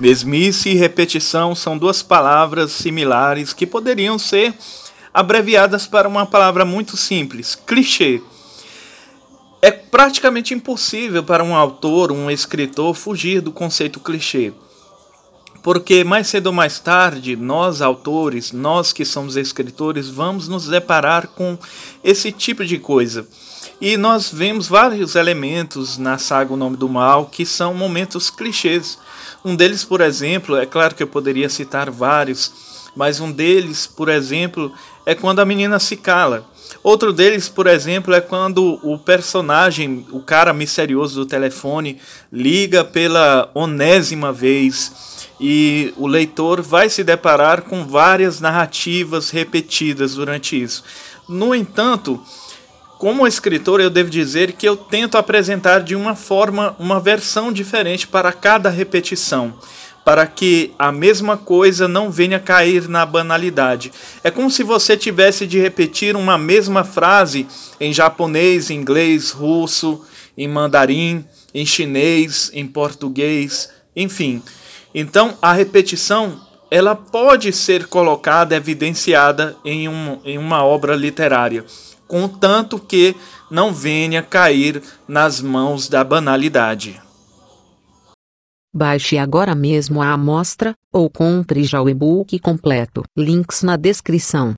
Mesmice e repetição são duas palavras similares que poderiam ser abreviadas para uma palavra muito simples: clichê. É praticamente impossível para um autor, um escritor, fugir do conceito clichê. Porque mais cedo ou mais tarde, nós autores, nós que somos escritores, vamos nos deparar com esse tipo de coisa. E nós vemos vários elementos na saga O Nome do Mal que são momentos clichês. Um deles, por exemplo, é claro que eu poderia citar vários, mas um deles, por exemplo, é quando a menina se cala. Outro deles, por exemplo, é quando o personagem, o cara misterioso do telefone, liga pela onésima vez e o leitor vai se deparar com várias narrativas repetidas durante isso. No entanto, como escritor, eu devo dizer que eu tento apresentar de uma forma uma versão diferente para cada repetição para que a mesma coisa não venha cair na banalidade. É como se você tivesse de repetir uma mesma frase em japonês, inglês, russo, em mandarim, em chinês, em português, enfim. Então, a repetição ela pode ser colocada, evidenciada em, um, em uma obra literária, contanto que não venha cair nas mãos da banalidade. Baixe agora mesmo a amostra, ou compre já o e-book completo. Links na descrição.